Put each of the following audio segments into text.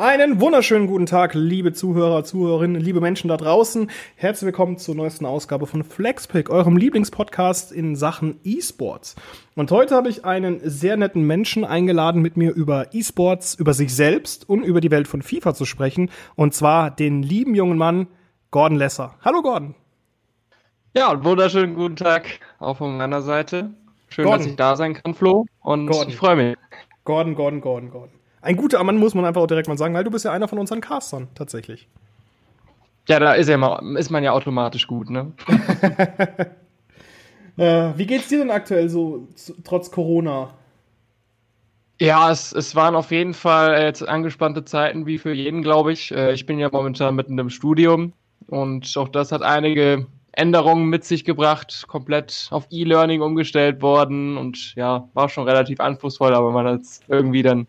Einen wunderschönen guten Tag, liebe Zuhörer, Zuhörerinnen, liebe Menschen da draußen. Herzlich willkommen zur neuesten Ausgabe von Flexpick, eurem Lieblingspodcast in Sachen E-Sports. Und heute habe ich einen sehr netten Menschen eingeladen, mit mir über E-Sports, über sich selbst und über die Welt von FIFA zu sprechen. Und zwar den lieben jungen Mann Gordon Lesser. Hallo Gordon. Ja, einen wunderschönen guten Tag auch von meiner Seite. Schön, Gordon. dass ich da sein kann, Flo. Und Gordon. ich freue mich. Gordon, Gordon, Gordon, Gordon. Ein guter Mann muss man einfach auch direkt mal sagen, weil du bist ja einer von unseren Castern, tatsächlich. Ja, da ist, ja immer, ist man ja automatisch gut, ne? äh, wie geht's dir denn aktuell so, trotz Corona? Ja, es, es waren auf jeden Fall jetzt angespannte Zeiten, wie für jeden, glaube ich. Äh, ich bin ja momentan mitten im Studium und auch das hat einige Änderungen mit sich gebracht, komplett auf E-Learning umgestellt worden und ja, war schon relativ anspruchsvoll, aber man hat es irgendwie dann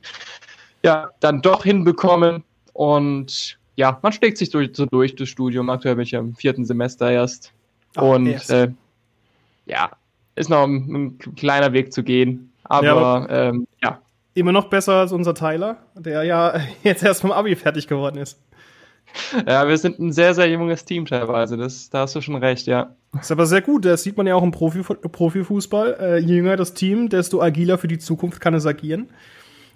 ja, dann doch hinbekommen. Und ja, man schlägt sich durch, so durch das Studium. Aktuell bin ich ja im vierten Semester erst. Ach, und äh, ja, ist noch ein, ein, kleiner Weg zu gehen. Aber ja, aber ähm, ja. Immer noch besser als unser Tyler, der ja jetzt erst vom Abi fertig geworden ist. Ja, wir sind ein sehr, sehr junges Team teilweise. Das, da hast du schon recht, ja. Das ist aber sehr gut. Das sieht man ja auch im Profi, Profifußball. Äh, je jünger das Team, desto agiler für die Zukunft kann es agieren.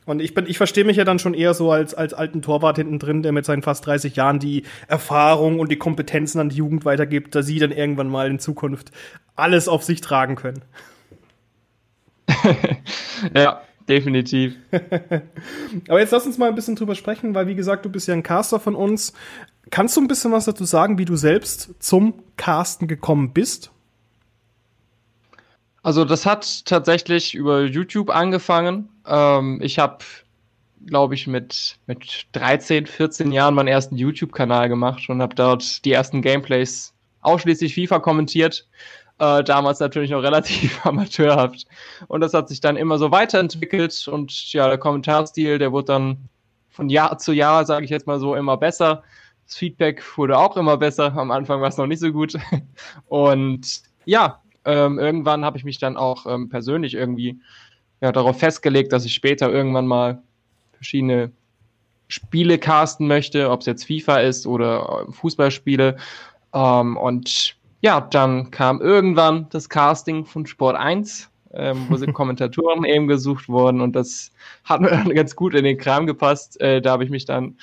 Und ich bin, ich verstehe mich ja dann schon eher so als, als alten Torwart hinten drin, der mit seinen fast 30 Jahren die Erfahrung und die Kompetenzen an die Jugend weitergibt, da sie dann irgendwann mal in Zukunft alles auf sich tragen können. ja, definitiv. Aber jetzt lass uns mal ein bisschen drüber sprechen, weil wie gesagt, du bist ja ein Caster von uns. Kannst du ein bisschen was dazu sagen, wie du selbst zum Casten gekommen bist? Also das hat tatsächlich über YouTube angefangen. Ähm, ich habe, glaube ich, mit, mit 13, 14 Jahren meinen ersten YouTube-Kanal gemacht und habe dort die ersten Gameplays ausschließlich FIFA kommentiert. Äh, damals natürlich noch relativ amateurhaft. Und das hat sich dann immer so weiterentwickelt und ja, der Kommentarstil, der wurde dann von Jahr zu Jahr, sage ich jetzt mal so, immer besser. Das Feedback wurde auch immer besser. Am Anfang war es noch nicht so gut. Und ja, ähm, irgendwann habe ich mich dann auch ähm, persönlich irgendwie ja, darauf festgelegt, dass ich später irgendwann mal verschiedene Spiele casten möchte, ob es jetzt FIFA ist oder äh, Fußballspiele. Ähm, und ja, dann kam irgendwann das Casting von Sport 1, ähm, wo sind Kommentatoren eben gesucht wurden und das hat mir dann ganz gut in den Kram gepasst. Äh, da habe ich mich dann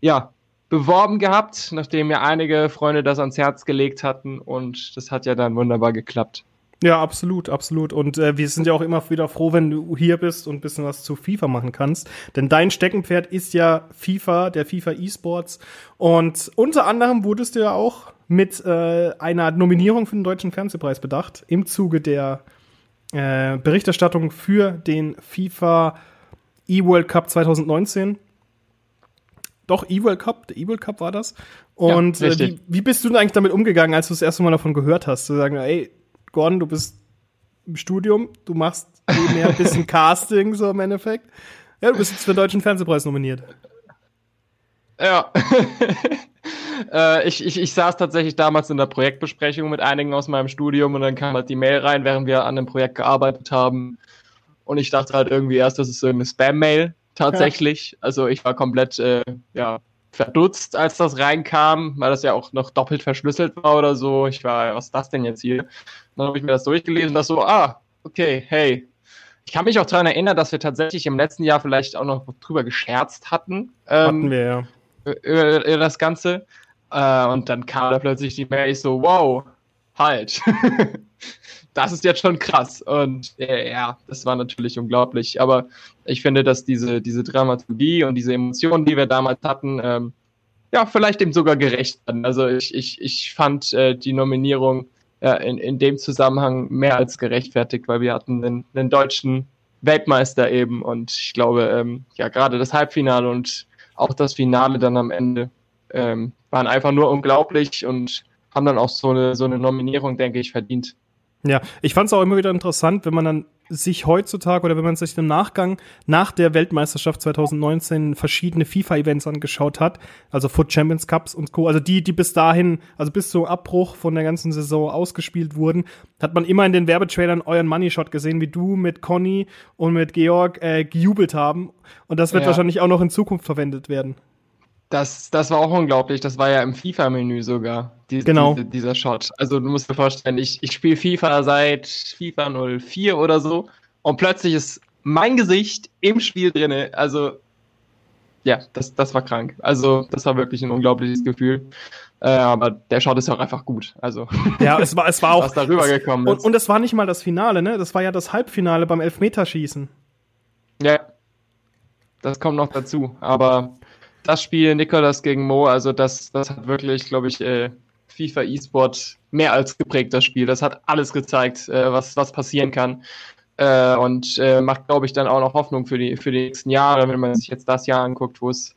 ja beworben gehabt, nachdem mir einige Freunde das ans Herz gelegt hatten und das hat ja dann wunderbar geklappt. Ja, absolut, absolut. Und äh, wir sind ja auch immer wieder froh, wenn du hier bist und ein bisschen was zu FIFA machen kannst. Denn dein Steckenpferd ist ja FIFA, der FIFA E-Sports. Und unter anderem wurdest du ja auch mit äh, einer Nominierung für den Deutschen Fernsehpreis bedacht, im Zuge der äh, Berichterstattung für den FIFA E-World Cup 2019 doch, E-World Cup, der E-World Cup war das. Und ja, äh, wie, wie bist du denn eigentlich damit umgegangen, als du das erste Mal davon gehört hast? Zu sagen, ey, Gordon, du bist im Studium, du machst mehr ein bisschen Casting, so im Endeffekt. Ja, du bist jetzt für den Deutschen Fernsehpreis nominiert. Ja. äh, ich, ich, ich saß tatsächlich damals in der Projektbesprechung mit einigen aus meinem Studium und dann kam halt die Mail rein, während wir an dem Projekt gearbeitet haben. Und ich dachte halt irgendwie erst, das ist so eine Spam-Mail tatsächlich. Ja. Also ich war komplett äh, ja, verdutzt, als das reinkam, weil das ja auch noch doppelt verschlüsselt war oder so. Ich war, was ist das denn jetzt hier? dann habe ich mir das durchgelesen und das so, ah, okay, hey. Ich kann mich auch daran erinnern, dass wir tatsächlich im letzten Jahr vielleicht auch noch drüber gescherzt hatten. Ähm, hatten wir, ja. Über, über das Ganze. Äh, und dann kam da plötzlich die Mail, ich so, wow, halt. das ist jetzt schon krass. Und äh, ja, das war natürlich unglaublich. Aber ich finde, dass diese, diese Dramaturgie und diese Emotionen, die wir damals hatten, ähm, ja, vielleicht dem sogar gerecht werden. Also ich, ich, ich fand äh, die Nominierung ja, in, in dem Zusammenhang mehr als gerechtfertigt, weil wir hatten einen, einen deutschen Weltmeister eben und ich glaube, ähm, ja, gerade das Halbfinale und auch das Finale dann am Ende ähm, waren einfach nur unglaublich und haben dann auch so eine, so eine Nominierung, denke ich, verdient. Ja, ich fand es auch immer wieder interessant, wenn man dann sich heutzutage oder wenn man sich im Nachgang nach der Weltmeisterschaft 2019 verschiedene FIFA-Events angeschaut hat, also Foot Champions Cups und Co., also die, die bis dahin, also bis zum Abbruch von der ganzen Saison ausgespielt wurden, hat man immer in den Werbetrailern euren Money Shot gesehen, wie du mit Conny und mit Georg äh, gejubelt haben. Und das wird ja. wahrscheinlich auch noch in Zukunft verwendet werden. Das, das war auch unglaublich. Das war ja im FIFA-Menü sogar. Die, genau. Diese, dieser Shot. Also du musst dir vorstellen, ich, ich spiele FIFA seit FIFA 04 oder so und plötzlich ist mein Gesicht im Spiel drinne. Also ja, das, das war krank. Also das war wirklich ein unglaubliches Gefühl. Äh, aber der Shot ist ja auch einfach gut. Also ja, es war, es war auch was darüber gekommen ist. Und, und es war nicht mal das Finale, ne? Das war ja das Halbfinale beim Elfmeterschießen. Ja, das kommt noch dazu. Aber das Spiel Nikolas gegen Mo, also das, das hat wirklich, glaube ich, äh, FIFA E-Sport mehr als geprägt, das Spiel. Das hat alles gezeigt, äh, was, was passieren kann. Äh, und äh, macht, glaube ich, dann auch noch Hoffnung für die, für die nächsten Jahre, wenn man sich jetzt das Jahr anguckt, wo es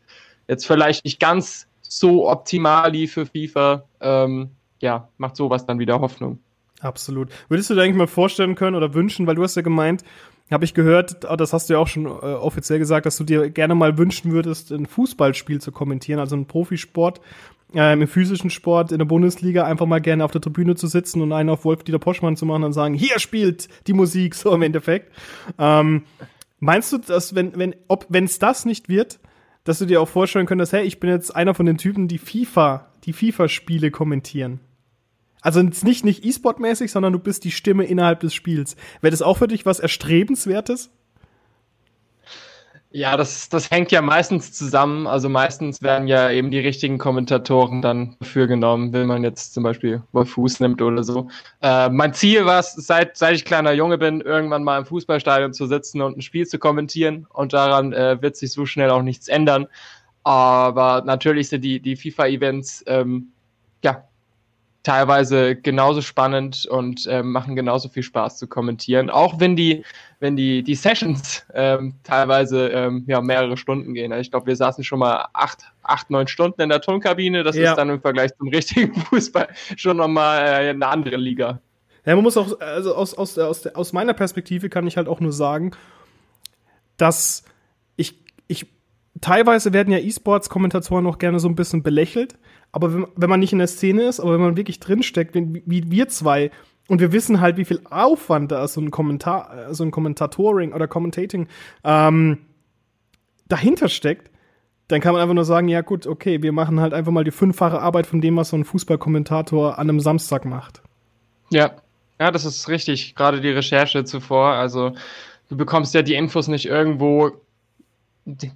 jetzt vielleicht nicht ganz so optimal lief für FIFA. Ähm, ja, macht sowas dann wieder Hoffnung. Absolut. Würdest du dir eigentlich mal vorstellen können oder wünschen, weil du hast ja gemeint, habe ich gehört, ah, das hast du ja auch schon äh, offiziell gesagt, dass du dir gerne mal wünschen würdest, ein Fußballspiel zu kommentieren, also ein Profisport, äh, im physischen Sport in der Bundesliga einfach mal gerne auf der Tribüne zu sitzen und einen auf Wolf-Dieter Poschmann zu machen und sagen, hier spielt die Musik, so im Endeffekt. Ähm, meinst du, dass wenn, wenn, ob, wenn es das nicht wird, dass du dir auch vorstellen könntest, hey, ich bin jetzt einer von den Typen, die FIFA, die FIFA-Spiele kommentieren? Also nicht, nicht E-Sport-mäßig, sondern du bist die Stimme innerhalb des Spiels. Wäre das auch für dich was Erstrebenswertes? Ja, das, das hängt ja meistens zusammen. Also meistens werden ja eben die richtigen Kommentatoren dann dafür genommen, wenn man jetzt zum Beispiel Wolf Fuß nimmt oder so. Äh, mein Ziel war es, seit, seit ich kleiner Junge bin, irgendwann mal im Fußballstadion zu sitzen und ein Spiel zu kommentieren. Und daran äh, wird sich so schnell auch nichts ändern. Aber natürlich sind die, die FIFA-Events ähm, teilweise genauso spannend und äh, machen genauso viel Spaß zu kommentieren, auch wenn die, wenn die, die Sessions ähm, teilweise ähm, ja, mehrere Stunden gehen. Ich glaube, wir saßen schon mal acht, acht, neun Stunden in der Tonkabine. Das ja. ist dann im Vergleich zum richtigen Fußball schon nochmal äh, eine andere Liga. Ja, man muss auch, also aus, aus, aus, aus meiner Perspektive kann ich halt auch nur sagen, dass ich, ich, teilweise werden ja E-Sports-Kommentatoren noch gerne so ein bisschen belächelt aber wenn, wenn man nicht in der Szene ist, aber wenn man wirklich drinsteckt, wie, wie wir zwei, und wir wissen halt, wie viel Aufwand da so ein Kommentar, so ein Kommentatoring oder Commentating ähm, dahinter steckt, dann kann man einfach nur sagen, ja gut, okay, wir machen halt einfach mal die fünffache Arbeit von dem, was so ein Fußballkommentator an einem Samstag macht. Ja, ja, das ist richtig. Gerade die Recherche zuvor. Also du bekommst ja die Infos nicht irgendwo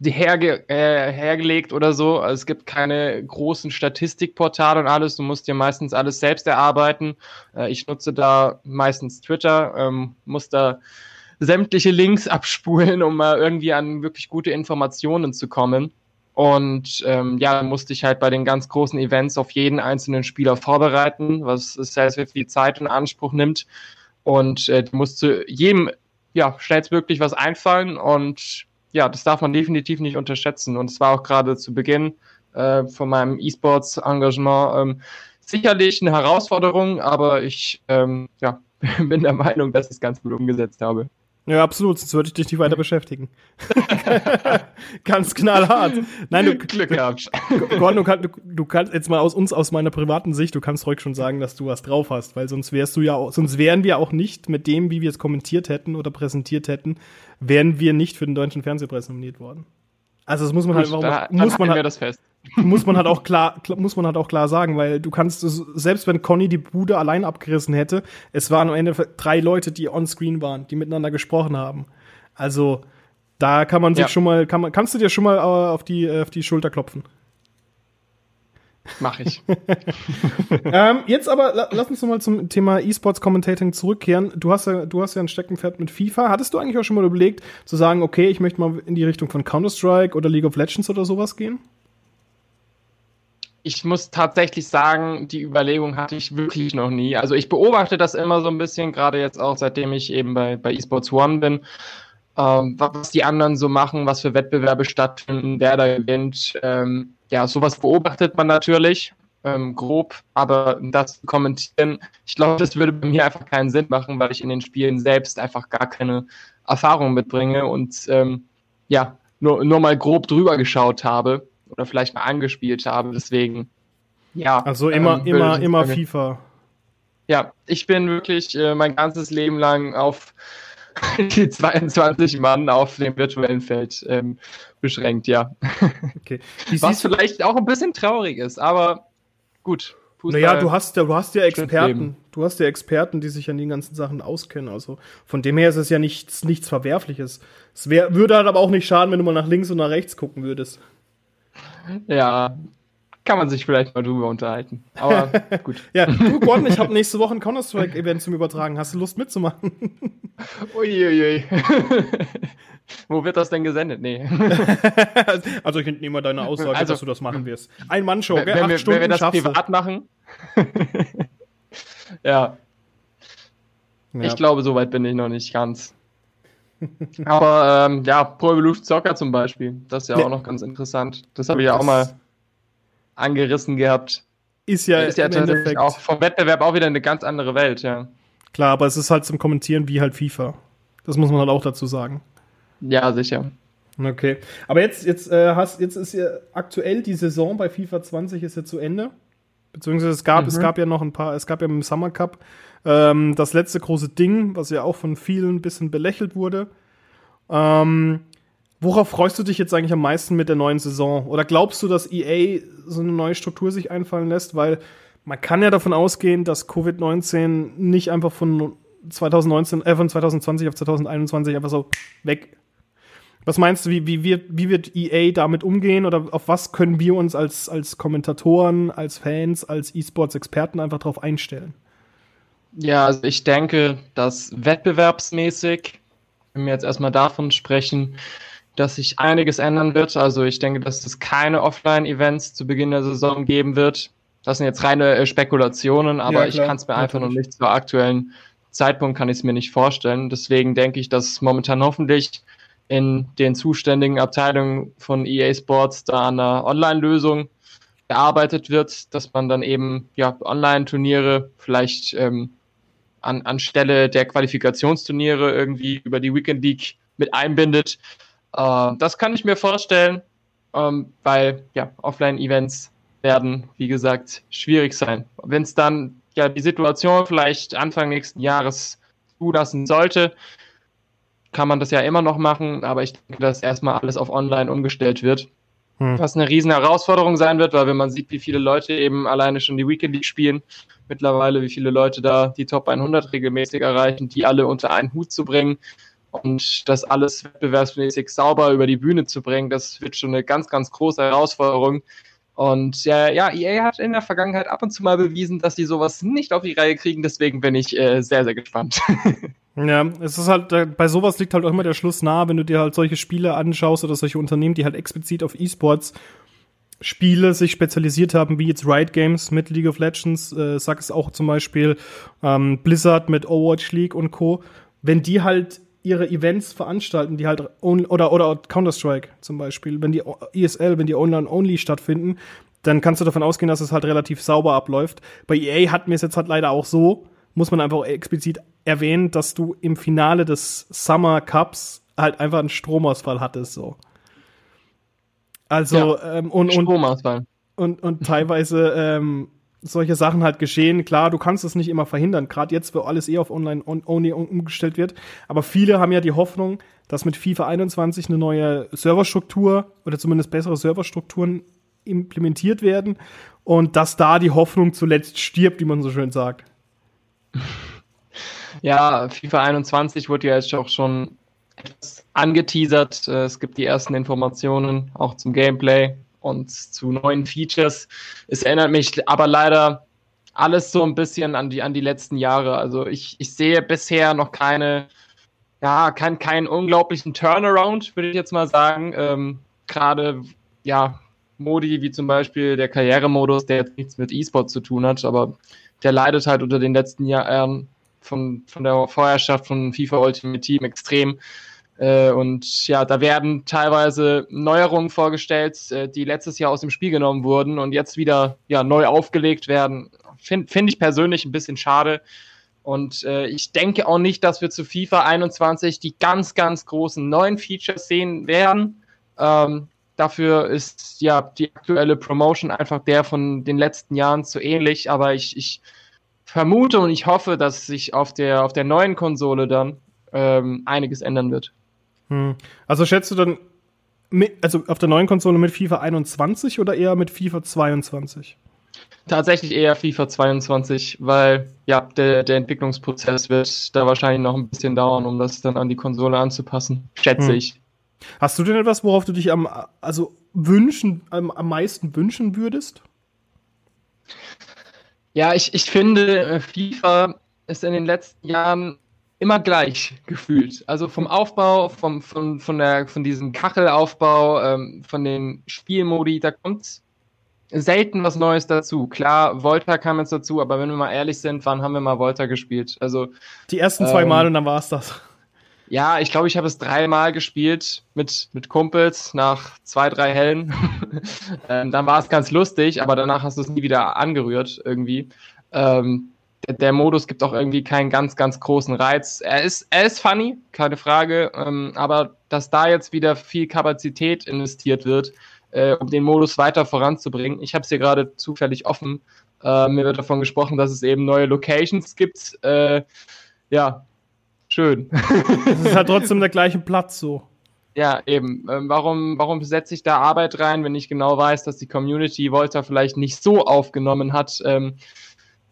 herge äh, hergelegt oder so. Also es gibt keine großen Statistikportale und alles. Du musst dir meistens alles selbst erarbeiten. Äh, ich nutze da meistens Twitter, ähm, muss da sämtliche Links abspulen, um mal irgendwie an wirklich gute Informationen zu kommen. Und ähm, ja, musste ich halt bei den ganz großen Events auf jeden einzelnen Spieler vorbereiten, was sehr, sehr viel Zeit in Anspruch nimmt. Und äh, du jedem ja, schnellstmöglich was einfallen und ja, das darf man definitiv nicht unterschätzen. Und es war auch gerade zu Beginn äh, von meinem E-Sports-Engagement ähm, sicherlich eine Herausforderung, aber ich ähm, ja, bin der Meinung, dass ich es ganz gut umgesetzt habe. Ja, absolut, sonst würde ich dich nicht weiter beschäftigen. Ganz knallhart. Nein, du, Glück gehabt. Gordon, du, du, du, kannst jetzt mal aus uns, aus meiner privaten Sicht, du kannst ruhig schon sagen, dass du was drauf hast, weil sonst wärst du ja auch, sonst wären wir auch nicht mit dem, wie wir es kommentiert hätten oder präsentiert hätten, wären wir nicht für den deutschen Fernsehpreis nominiert worden. Also das muss man halt, Gut, halt, warum, muss man halt, das fest muss man halt auch klar, muss man halt auch klar sagen, weil du kannst, selbst wenn Conny die Bude allein abgerissen hätte, es waren am Ende drei Leute, die on screen waren, die miteinander gesprochen haben. Also, da kann man sich ja. schon mal, kann man, kannst du dir schon mal äh, auf die, äh, auf die Schulter klopfen. Mach ich. ähm, jetzt aber lass uns noch mal zum Thema E-Sports Commentating zurückkehren. Du hast ja, du hast ja ein Steckenpferd mit FIFA. Hattest du eigentlich auch schon mal überlegt, zu sagen, okay, ich möchte mal in die Richtung von Counter-Strike oder League of Legends oder sowas gehen? Ich muss tatsächlich sagen, die Überlegung hatte ich wirklich noch nie. Also ich beobachte das immer so ein bisschen, gerade jetzt auch seitdem ich eben bei, bei eSports One bin, ähm, was die anderen so machen, was für Wettbewerbe stattfinden, wer da gewinnt. Ähm, ja, sowas beobachtet man natürlich, ähm, grob, aber das zu kommentieren, ich glaube, das würde bei mir einfach keinen Sinn machen, weil ich in den Spielen selbst einfach gar keine Erfahrung mitbringe und ähm, ja, nur, nur mal grob drüber geschaut habe oder vielleicht mal angespielt habe. Deswegen, ja. Also immer, ähm, immer, immer FIFA. Ja, ich bin wirklich äh, mein ganzes Leben lang auf die 22 Mann auf dem virtuellen Feld ähm, beschränkt, ja. Okay. Was vielleicht auch ein bisschen traurig ist, aber gut. Fußball naja, du hast ja, du hast ja Experten, du hast ja Experten, die sich an den ganzen Sachen auskennen. Also von dem her ist es ja nichts, nichts Verwerfliches. Es wär, würde halt aber auch nicht schaden, wenn du mal nach links und nach rechts gucken würdest. Ja, kann man sich vielleicht mal drüber unterhalten. Aber gut. ja, du, Gordon, ich habe nächste Woche ein Counter-Strike-Event zum Übertragen. Hast du Lust mitzumachen? Uiuiui. Wo wird das denn gesendet? Nee. also ich entnehme deine Aussage, also, dass du das machen wirst. Ein Mann-Show? Wenn, Acht wir, wenn wir das privat du. machen. ja. ja. Ich glaube, so weit bin ich noch nicht ganz. Aber ähm, ja, Pro Evolution Soccer zum Beispiel, das ist ja, ja. auch noch ganz interessant. Das habe ich ja auch mal angerissen gehabt. Ist ja, ist ja tatsächlich auch vom Wettbewerb auch wieder eine ganz andere Welt, ja. Klar, aber es ist halt zum Kommentieren wie halt FIFA. Das muss man halt auch dazu sagen. Ja, sicher. Okay. Aber jetzt, jetzt, äh, hast, jetzt ist ja aktuell die Saison bei FIFA 20 ist ja zu Ende. Beziehungsweise es gab, mhm. es gab ja noch ein paar, es gab ja im Summer Cup ähm, das letzte große Ding, was ja auch von vielen ein bisschen belächelt wurde. Ähm, Worauf freust du dich jetzt eigentlich am meisten mit der neuen Saison? Oder glaubst du, dass EA so eine neue Struktur sich einfallen lässt? Weil man kann ja davon ausgehen, dass Covid-19 nicht einfach von 2019, äh, von 2020 auf 2021 einfach so weg. Was meinst du, wie, wie, wird, wie wird EA damit umgehen oder auf was können wir uns als, als Kommentatoren, als Fans, als E-Sports-Experten einfach darauf einstellen? Ja, also ich denke, dass wettbewerbsmäßig, wenn wir jetzt erstmal davon sprechen, dass sich einiges ändern wird. Also ich denke, dass es keine Offline-Events zu Beginn der Saison geben wird. Das sind jetzt reine äh, Spekulationen, aber ja, ich kann es mir einfach noch nicht zur aktuellen Zeitpunkt kann ich es mir nicht vorstellen. Deswegen denke ich, dass momentan hoffentlich in den zuständigen Abteilungen von EA Sports da an einer Online-Lösung gearbeitet wird, dass man dann eben ja Online-Turniere vielleicht ähm, an, anstelle der Qualifikationsturniere irgendwie über die Weekend League mit einbindet. Äh, das kann ich mir vorstellen, ähm, weil ja, Offline-Events werden, wie gesagt, schwierig sein. Wenn es dann ja die Situation vielleicht Anfang nächsten Jahres zulassen sollte, kann man das ja immer noch machen, aber ich denke, dass erstmal alles auf online umgestellt wird. Hm. Was eine riesen Herausforderung sein wird, weil wenn man sieht, wie viele Leute eben alleine schon die Weekend League spielen, mittlerweile, wie viele Leute da die Top 100 regelmäßig erreichen, die alle unter einen Hut zu bringen, und das alles wettbewerbsmäßig sauber über die Bühne zu bringen, das wird schon eine ganz, ganz große Herausforderung. Und ja, ja, EA hat in der Vergangenheit ab und zu mal bewiesen, dass sie sowas nicht auf die Reihe kriegen. Deswegen bin ich äh, sehr, sehr gespannt. ja, es ist halt, bei sowas liegt halt auch immer der Schluss nahe, wenn du dir halt solche Spiele anschaust oder solche Unternehmen, die halt explizit auf E-Sports Spiele sich spezialisiert haben, wie jetzt Riot Games mit League of Legends, äh, sag es auch zum Beispiel ähm, Blizzard mit Overwatch League und Co. Wenn die halt ihre Events veranstalten, die halt oder oder Counter-Strike zum Beispiel, wenn die ESL, wenn die online-only stattfinden, dann kannst du davon ausgehen, dass es halt relativ sauber abläuft. Bei EA hatten wir es jetzt halt leider auch so, muss man einfach explizit erwähnen, dass du im Finale des Summer Cups halt einfach einen Stromausfall hattest, so. Also, ja, ähm, und, Stromausfall. Und, und, und teilweise ähm, solche Sachen halt geschehen. Klar, du kannst es nicht immer verhindern, gerade jetzt, wo alles eh auf Online-Only umgestellt wird. Aber viele haben ja die Hoffnung, dass mit FIFA 21 eine neue Serverstruktur oder zumindest bessere Serverstrukturen implementiert werden und dass da die Hoffnung zuletzt stirbt, wie man so schön sagt. Ja, FIFA 21 wurde ja jetzt auch schon angeteasert. Es gibt die ersten Informationen auch zum Gameplay und zu neuen Features. Es erinnert mich aber leider alles so ein bisschen an die, an die letzten Jahre. Also ich, ich sehe bisher noch keine, ja, keinen kein unglaublichen Turnaround, würde ich jetzt mal sagen. Ähm, Gerade, ja, Modi wie zum Beispiel der Karrieremodus, der jetzt nichts mit E-Sport zu tun hat, aber der leidet halt unter den letzten Jahren von, von der Vorherrschaft von FIFA Ultimate Team extrem. Äh, und ja, da werden teilweise Neuerungen vorgestellt, äh, die letztes Jahr aus dem Spiel genommen wurden und jetzt wieder ja, neu aufgelegt werden. Finde find ich persönlich ein bisschen schade. Und äh, ich denke auch nicht, dass wir zu FIFA 21 die ganz, ganz großen neuen Features sehen werden. Ähm, dafür ist ja die aktuelle Promotion einfach der von den letzten Jahren zu ähnlich. Aber ich, ich vermute und ich hoffe, dass sich auf der, auf der neuen Konsole dann ähm, einiges ändern wird. Hm. Also schätzt du dann, mit, also auf der neuen Konsole mit FIFA 21 oder eher mit FIFA 22? Tatsächlich eher FIFA 22, weil ja, der, der Entwicklungsprozess wird da wahrscheinlich noch ein bisschen dauern, um das dann an die Konsole anzupassen, schätze hm. ich. Hast du denn etwas, worauf du dich am, also wünschen, am, am meisten wünschen würdest? Ja, ich, ich finde, äh, FIFA ist in den letzten Jahren immer gleich gefühlt. Also vom Aufbau, vom, von, von, der, von diesem Kachelaufbau, ähm, von den Spielmodi, da kommt selten was Neues dazu. Klar, Volta kam jetzt dazu, aber wenn wir mal ehrlich sind, wann haben wir mal Volta gespielt? Also die ersten zwei ähm, Mal und dann war es das. Ja, ich glaube, ich habe es dreimal gespielt mit, mit Kumpels nach zwei, drei Hellen. ähm, dann war es ganz lustig, aber danach hast du es nie wieder angerührt irgendwie. Ähm, der, der, Modus gibt auch irgendwie keinen ganz, ganz großen Reiz. Er ist, er ist funny, keine Frage, ähm, aber dass da jetzt wieder viel Kapazität investiert wird, äh, um den Modus weiter voranzubringen. Ich habe es hier gerade zufällig offen. Äh, mir wird davon gesprochen, dass es eben neue Locations gibt. Äh, ja, schön. Es ist halt trotzdem der gleiche Platz so. Ja, eben. Ähm, warum, warum setze ich da Arbeit rein, wenn ich genau weiß, dass die Community Volta vielleicht nicht so aufgenommen hat, ähm,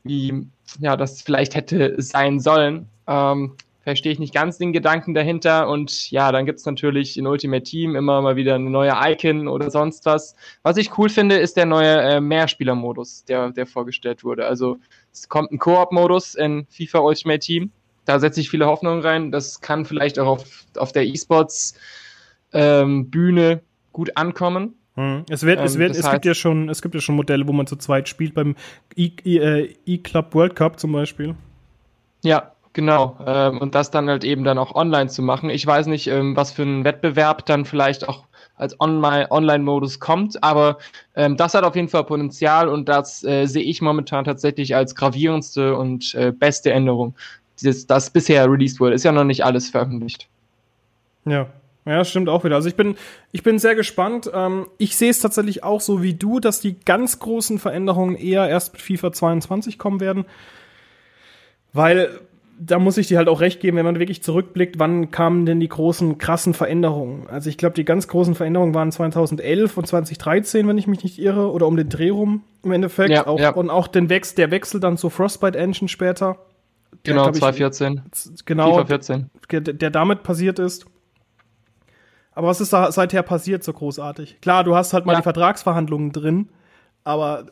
wie ja, das vielleicht hätte sein sollen? Ähm, verstehe ich nicht ganz den Gedanken dahinter. Und ja, dann gibt's natürlich in Ultimate Team immer mal wieder eine neue Icon oder sonst was. Was ich cool finde, ist der neue äh, Mehrspieler-Modus, der, der vorgestellt wurde. Also es kommt ein Koop-Modus in FIFA Ultimate Team. Da setze ich viele Hoffnungen rein. Das kann vielleicht auch auf, auf der E-Sports ähm, gut ankommen. Hm. Es, wird, es, ähm, wird, es, gibt ja schon, es gibt ja schon Modelle, wo man zu zweit spielt, beim äh, E-Club World Cup zum Beispiel. Ja, Genau, ähm, und das dann halt eben dann auch online zu machen. Ich weiß nicht, ähm, was für ein Wettbewerb dann vielleicht auch als Online-Modus kommt, aber ähm, das hat auf jeden Fall Potenzial und das äh, sehe ich momentan tatsächlich als gravierendste und äh, beste Änderung, dieses, das bisher released wurde. Ist ja noch nicht alles veröffentlicht. Ja, ja, stimmt auch wieder. Also ich bin, ich bin sehr gespannt. Ähm, ich sehe es tatsächlich auch so wie du, dass die ganz großen Veränderungen eher erst mit FIFA 22 kommen werden. Weil da muss ich dir halt auch recht geben, wenn man wirklich zurückblickt, wann kamen denn die großen, krassen Veränderungen? Also ich glaube, die ganz großen Veränderungen waren 2011 und 2013, wenn ich mich nicht irre, oder um den Dreh rum im Endeffekt. Ja, auch, ja. Und auch den Wechsel, der Wechsel dann zu Frostbite Engine später. Der, genau, 2014. Genau, FIFA 14. Der, der damit passiert ist. Aber was ist da seither passiert so großartig? Klar, du hast halt mal ja. die Vertragsverhandlungen drin, aber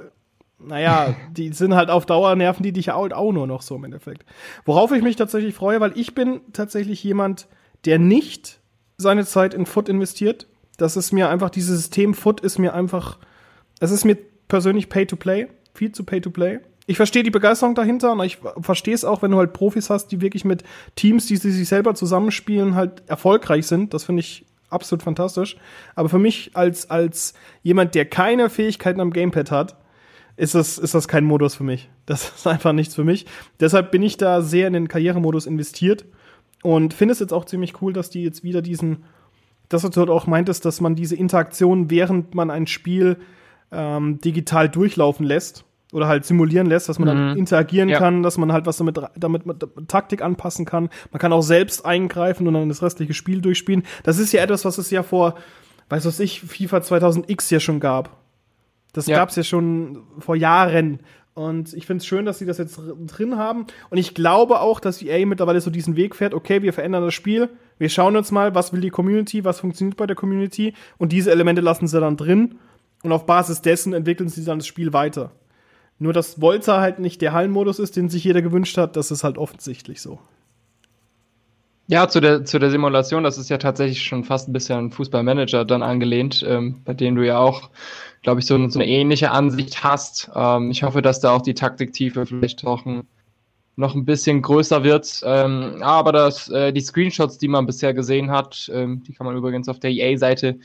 naja, die sind halt auf Dauer nerven die dich halt auch nur noch so im Endeffekt. Worauf ich mich tatsächlich freue, weil ich bin tatsächlich jemand, der nicht seine Zeit in Foot investiert. Das ist mir einfach, dieses System Foot ist mir einfach, es ist mir persönlich Pay to Play, viel zu Pay to Play. Ich verstehe die Begeisterung dahinter und ich verstehe es auch, wenn du halt Profis hast, die wirklich mit Teams, die sie sich selber zusammenspielen, halt erfolgreich sind. Das finde ich absolut fantastisch. Aber für mich als, als jemand, der keine Fähigkeiten am Gamepad hat, ist das, ist das kein Modus für mich. Das ist einfach nichts für mich. Deshalb bin ich da sehr in den Karrieremodus investiert und finde es jetzt auch ziemlich cool, dass die jetzt wieder diesen, dass du dort auch meintest, dass man diese Interaktion, während man ein Spiel ähm, digital durchlaufen lässt oder halt simulieren lässt, dass man mhm. dann interagieren ja. kann, dass man halt was damit, damit mit Taktik anpassen kann. Man kann auch selbst eingreifen und dann das restliche Spiel durchspielen. Das ist ja etwas, was es ja vor, weiß was ich, FIFA 2000X ja schon gab das ja. gab es ja schon vor Jahren. Und ich finde es schön, dass sie das jetzt drin haben. Und ich glaube auch, dass EA mittlerweile so diesen Weg fährt, okay, wir verändern das Spiel, wir schauen uns mal, was will die Community, was funktioniert bei der Community. Und diese Elemente lassen sie dann drin. Und auf Basis dessen entwickeln sie dann das Spiel weiter. Nur, dass Volta halt nicht der Hallenmodus ist, den sich jeder gewünscht hat, das ist halt offensichtlich so. Ja, zu der, zu der Simulation, das ist ja tatsächlich schon fast ein bisschen an Fußballmanager dann angelehnt, ähm, bei dem du ja auch glaube ich, so, so, eine ähnliche Ansicht hast. Ähm, ich hoffe, dass da auch die Taktiktiefe vielleicht auch ein, noch ein bisschen größer wird. Ähm, aber das, äh, die Screenshots, die man bisher gesehen hat, ähm, die kann man übrigens auf der EA-Seite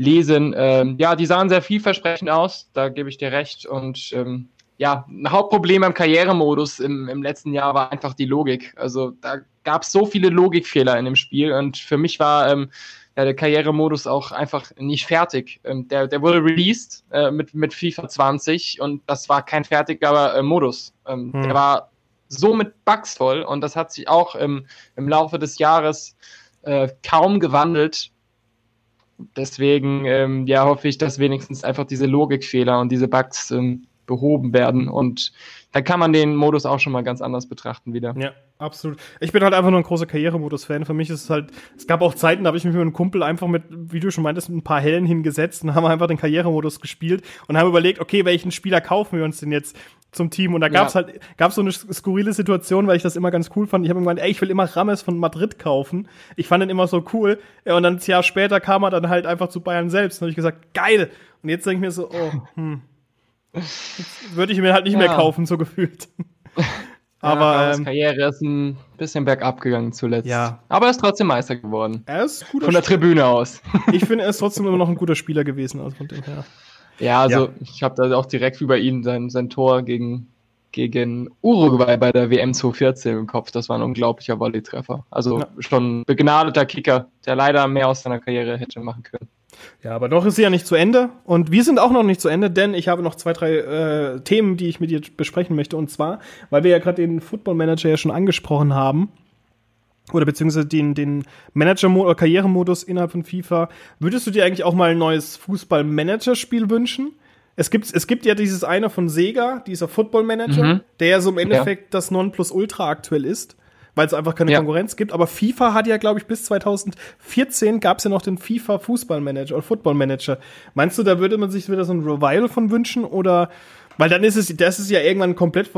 lesen. Ähm, ja, die sahen sehr vielversprechend aus, da gebe ich dir recht. Und ähm, ja, ein Hauptproblem am Karrieremodus im, im letzten Jahr war einfach die Logik. Also da gab es so viele Logikfehler in dem Spiel und für mich war ähm, ja, der Karrieremodus auch einfach nicht fertig. Ähm, der, der wurde released äh, mit, mit FIFA 20 und das war kein fertiger äh, Modus. Ähm, hm. Der war so mit Bugs voll und das hat sich auch im, im Laufe des Jahres äh, kaum gewandelt. Deswegen ähm, ja, hoffe ich, dass wenigstens einfach diese Logikfehler und diese Bugs ähm, behoben werden und da kann man den Modus auch schon mal ganz anders betrachten wieder. Ja, absolut. Ich bin halt einfach nur ein großer Karrieremodus-Fan. Für mich ist es halt, es gab auch Zeiten, da habe ich mich mit einem Kumpel einfach mit, wie du schon meintest, ein paar Hellen hingesetzt und haben einfach den Karrieremodus gespielt und haben überlegt, okay, welchen Spieler kaufen wir uns denn jetzt zum Team? Und da gab's ja. halt, gab's so eine skurrile Situation, weil ich das immer ganz cool fand. Ich habe gemeint, ey, ich will immer Rames von Madrid kaufen. Ich fand den immer so cool. Und dann ein Jahr später kam er dann halt einfach zu Bayern selbst. Und habe ich gesagt, geil. Und jetzt denke ich mir so, oh, hm, würde ich mir halt nicht ja. mehr kaufen, so gefühlt. Aber ja, ähm, Karriere ist ein bisschen bergab gegangen zuletzt. Ja. Aber er ist trotzdem Meister geworden. Er ist gut. Von der Tribüne aus. Ich finde, er ist trotzdem immer noch ein guter Spieler gewesen. Also von dem her. Ja, also ja. ich habe da auch direkt über ihn sein, sein Tor gegen, gegen Uruguay bei der WM 2014 im Kopf. Das war ein unglaublicher Volley-Treffer. Also ja. schon begnadeter Kicker, der leider mehr aus seiner Karriere hätte machen können. Ja, aber noch ist sie ja nicht zu Ende. Und wir sind auch noch nicht zu Ende, denn ich habe noch zwei, drei äh, Themen, die ich mit dir besprechen möchte. Und zwar, weil wir ja gerade den Football Manager ja schon angesprochen haben, oder beziehungsweise den, den Manager- oder Karrieremodus innerhalb von FIFA, würdest du dir eigentlich auch mal ein neues Fußball-Manager-Spiel wünschen? Es gibt, es gibt ja dieses eine von Sega, dieser Football Manager, mhm. der ja so im Endeffekt ja. das Nonplusultra aktuell ist weil es einfach keine ja. Konkurrenz gibt. Aber FIFA hat ja, glaube ich, bis 2014 gab es ja noch den FIFA Fußballmanager oder Footballmanager. Meinst du, da würde man sich wieder so ein Revival von wünschen oder weil dann ist es, das ist ja irgendwann komplett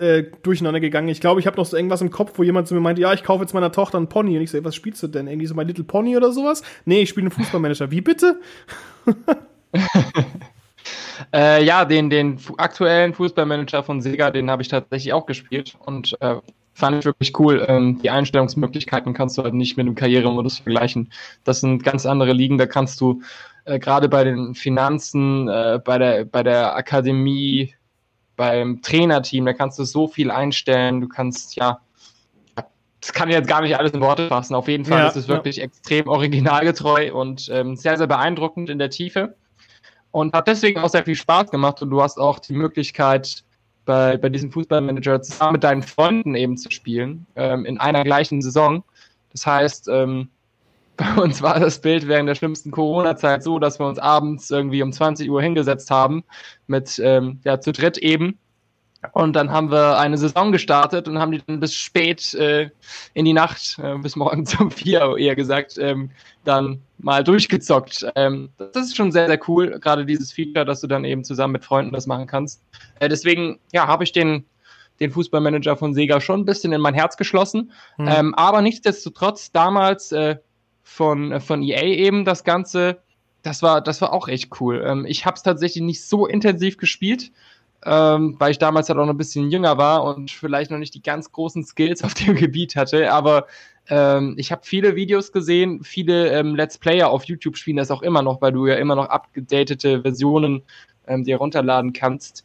äh, durcheinander gegangen. Ich glaube, ich habe noch so irgendwas im Kopf, wo jemand zu mir meinte, ja, ich kaufe jetzt meiner Tochter einen Pony. Und ich so, was spielst du denn? Irgendwie so My Little Pony oder sowas? Nee, ich spiele einen Fußballmanager. Wie bitte? äh, ja, den, den aktuellen Fußballmanager von Sega, den habe ich tatsächlich auch gespielt. Und äh, fand ich wirklich cool. Ähm, die Einstellungsmöglichkeiten kannst du halt nicht mit dem Karrieremodus vergleichen. Das sind ganz andere Ligen, da kannst du äh, gerade bei den Finanzen, äh, bei, der, bei der Akademie, beim Trainerteam, da kannst du so viel einstellen. Du kannst, ja, das kann ich jetzt gar nicht alles in Worte fassen. Auf jeden Fall ja, ist es wirklich ja. extrem originalgetreu und ähm, sehr, sehr beeindruckend in der Tiefe. Und hat deswegen auch sehr viel Spaß gemacht und du hast auch die Möglichkeit, bei, bei diesem Fußballmanager zusammen mit deinen Freunden eben zu spielen, ähm, in einer gleichen Saison. Das heißt, ähm, bei uns war das Bild während der schlimmsten Corona-Zeit so, dass wir uns abends irgendwie um 20 Uhr hingesetzt haben, mit, ähm, ja, zu dritt eben. Und dann haben wir eine Saison gestartet und haben die dann bis spät äh, in die Nacht, äh, bis morgens um vier eher gesagt, ähm, dann mal durchgezockt. Ähm, das ist schon sehr, sehr cool, gerade dieses Feature, dass du dann eben zusammen mit Freunden das machen kannst. Äh, deswegen, ja, habe ich den, den Fußballmanager von Sega schon ein bisschen in mein Herz geschlossen. Mhm. Ähm, aber nichtsdestotrotz damals äh, von, äh, von EA eben das Ganze, das war, das war auch echt cool. Ähm, ich habe es tatsächlich nicht so intensiv gespielt, ähm, weil ich damals halt auch noch ein bisschen jünger war und vielleicht noch nicht die ganz großen Skills auf dem Gebiet hatte. Aber ähm, ich habe viele Videos gesehen, viele ähm, Let's Player auf YouTube spielen das auch immer noch, weil du ja immer noch abgedatete Versionen ähm, dir runterladen kannst.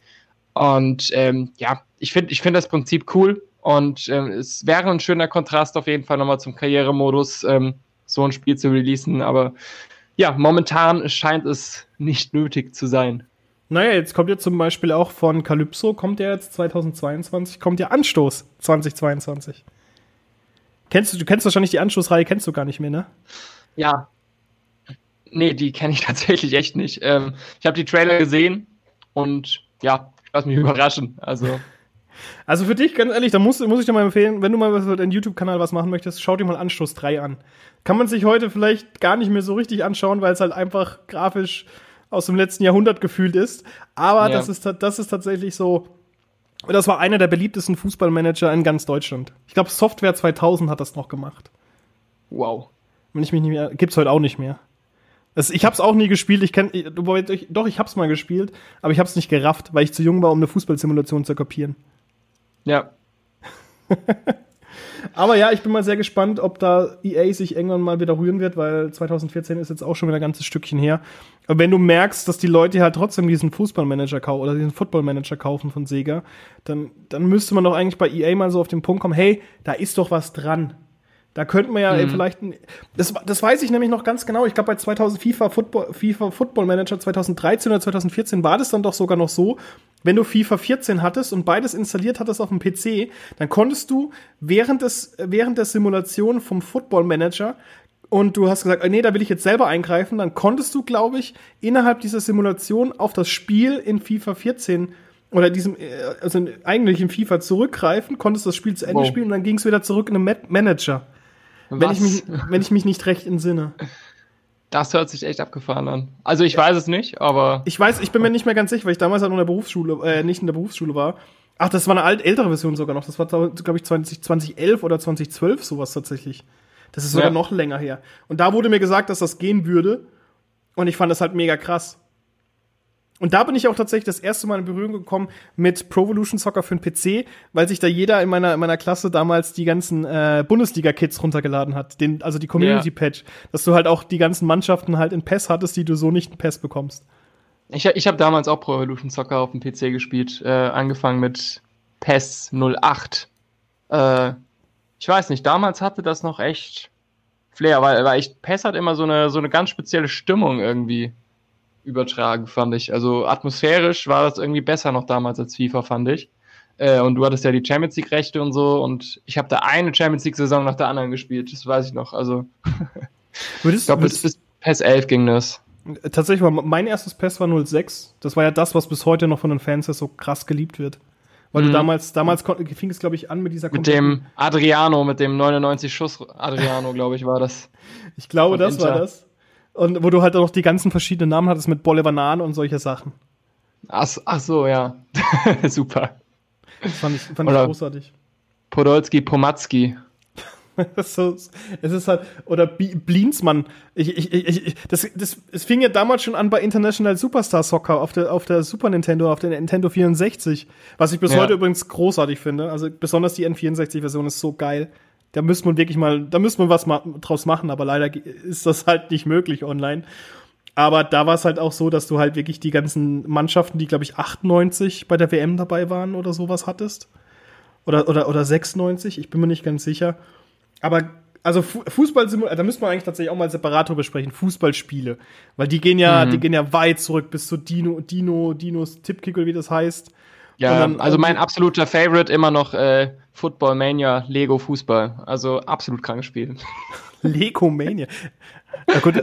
Und ähm, ja, ich finde ich finde das Prinzip cool und ähm, es wäre ein schöner Kontrast auf jeden Fall nochmal zum Karrieremodus, ähm, so ein Spiel zu releasen. Aber ja, momentan scheint es nicht nötig zu sein. Naja, jetzt kommt ja zum Beispiel auch von Calypso, kommt ja jetzt 2022, kommt ja Anstoß 2022. Kennst du, du kennst wahrscheinlich die Anstoßreihe, kennst du gar nicht mehr, ne? Ja. Nee, die kenne ich tatsächlich echt nicht. Ähm, ich habe die Trailer gesehen und ja, lass mich überraschen. Also. Also für dich, ganz ehrlich, da muss, muss ich dir mal empfehlen, wenn du mal für deinen YouTube-Kanal was machen möchtest, schau dir mal Anstoß 3 an. Kann man sich heute vielleicht gar nicht mehr so richtig anschauen, weil es halt einfach grafisch aus dem letzten Jahrhundert gefühlt ist. Aber ja. das, ist, das ist tatsächlich so. Das war einer der beliebtesten Fußballmanager in ganz Deutschland. Ich glaube, Software 2000 hat das noch gemacht. Wow. Wenn ich mich nicht mehr. Gibt's heute auch nicht mehr. Das, ich hab's auch nie gespielt. Ich kenn, doch, ich hab's mal gespielt, aber ich hab's nicht gerafft, weil ich zu jung war, um eine Fußballsimulation zu kapieren. Ja. Aber ja, ich bin mal sehr gespannt, ob da EA sich irgendwann mal wieder rühren wird, weil 2014 ist jetzt auch schon wieder ein ganzes Stückchen her. Aber wenn du merkst, dass die Leute halt trotzdem diesen Fußballmanager kaufen oder diesen Footballmanager kaufen von Sega, dann, dann müsste man doch eigentlich bei EA mal so auf den Punkt kommen, hey, da ist doch was dran. Da könnte man ja mhm. vielleicht, das, das weiß ich nämlich noch ganz genau. Ich glaube, bei 2000 FIFA Football, FIFA Football Manager 2013 oder 2014 war das dann doch sogar noch so, wenn du FIFA 14 hattest und beides installiert hattest auf dem PC, dann konntest du während des, während der Simulation vom Football Manager und du hast gesagt, nee, da will ich jetzt selber eingreifen, dann konntest du, glaube ich, innerhalb dieser Simulation auf das Spiel in FIFA 14 oder diesem, äh, also eigentlich in FIFA zurückgreifen, konntest das Spiel zu Ende wow. spielen und dann ging es wieder zurück in den Manager. Wenn ich, mich, wenn ich mich nicht recht entsinne. Das hört sich echt abgefahren an. Also ich weiß es nicht, aber. Ich weiß, ich bin mir nicht mehr ganz sicher, weil ich damals halt noch in der Berufsschule, äh, nicht in der Berufsschule war. Ach, das war eine alt, ältere Version sogar noch. Das war, glaube ich, 20, 2011 oder 2012 sowas tatsächlich. Das ist sogar ja. noch länger her. Und da wurde mir gesagt, dass das gehen würde. Und ich fand das halt mega krass. Und da bin ich auch tatsächlich das erste Mal in Berührung gekommen mit Pro Evolution Soccer für den PC, weil sich da jeder in meiner, in meiner Klasse damals die ganzen äh, Bundesliga-Kits runtergeladen hat, den, also die Community-Patch, ja. dass du halt auch die ganzen Mannschaften halt in PES hattest, die du so nicht in PES bekommst. Ich, ich habe damals auch Pro Evolution Soccer auf dem PC gespielt, äh, angefangen mit PES 08. Äh, ich weiß nicht, damals hatte das noch echt Flair, weil, weil ich, PES hat immer so eine, so eine ganz spezielle Stimmung irgendwie übertragen, fand ich. Also atmosphärisch war das irgendwie besser noch damals als FIFA, fand ich. Äh, und du hattest ja die Champions League-Rechte und so und ich habe da eine Champions League-Saison nach der anderen gespielt, das weiß ich noch. Also würdest, ich glaube, bis, bis PES 11 ging das. Tatsächlich war mein erstes PES war 06. Das war ja das, was bis heute noch von den Fans so krass geliebt wird. Weil mhm. du damals, damals fing es, glaube ich, an mit dieser Mit dem Adriano, mit dem 99 Schuss Adriano, glaube ich, war das. Ich glaube, das Inter. war das. Und wo du halt auch noch die ganzen verschiedenen Namen hattest mit Bolle Bananen und solche Sachen. Ach, ach so, ja. Super. Das fand ich, fand ich großartig. Podolski, Pomatski. so, es ist halt, oder Blinsmann. Ich, ich, ich, das, das, es fing ja damals schon an bei International Superstar Soccer auf der, auf der Super Nintendo, auf der Nintendo 64. Was ich bis ja. heute übrigens großartig finde. Also besonders die N64-Version ist so geil. Da müsste man wirklich mal, da müsste man was ma draus machen, aber leider ist das halt nicht möglich online. Aber da war es halt auch so, dass du halt wirklich die ganzen Mannschaften, die, glaube ich, 98 bei der WM dabei waren oder sowas hattest. Oder, oder, oder 96, ich bin mir nicht ganz sicher. Aber also Fußball, da müsste man eigentlich tatsächlich auch mal separat drüber sprechen, Fußballspiele. Weil die gehen ja, mhm. die gehen ja weit zurück bis zu Dino, Dino, Dinos Tippkick wie das heißt. Ja, dann, also mein absoluter Favorite immer noch äh, Football Mania Lego Fußball. Also absolut krankes Spiel. Lego Mania. Ja, gut,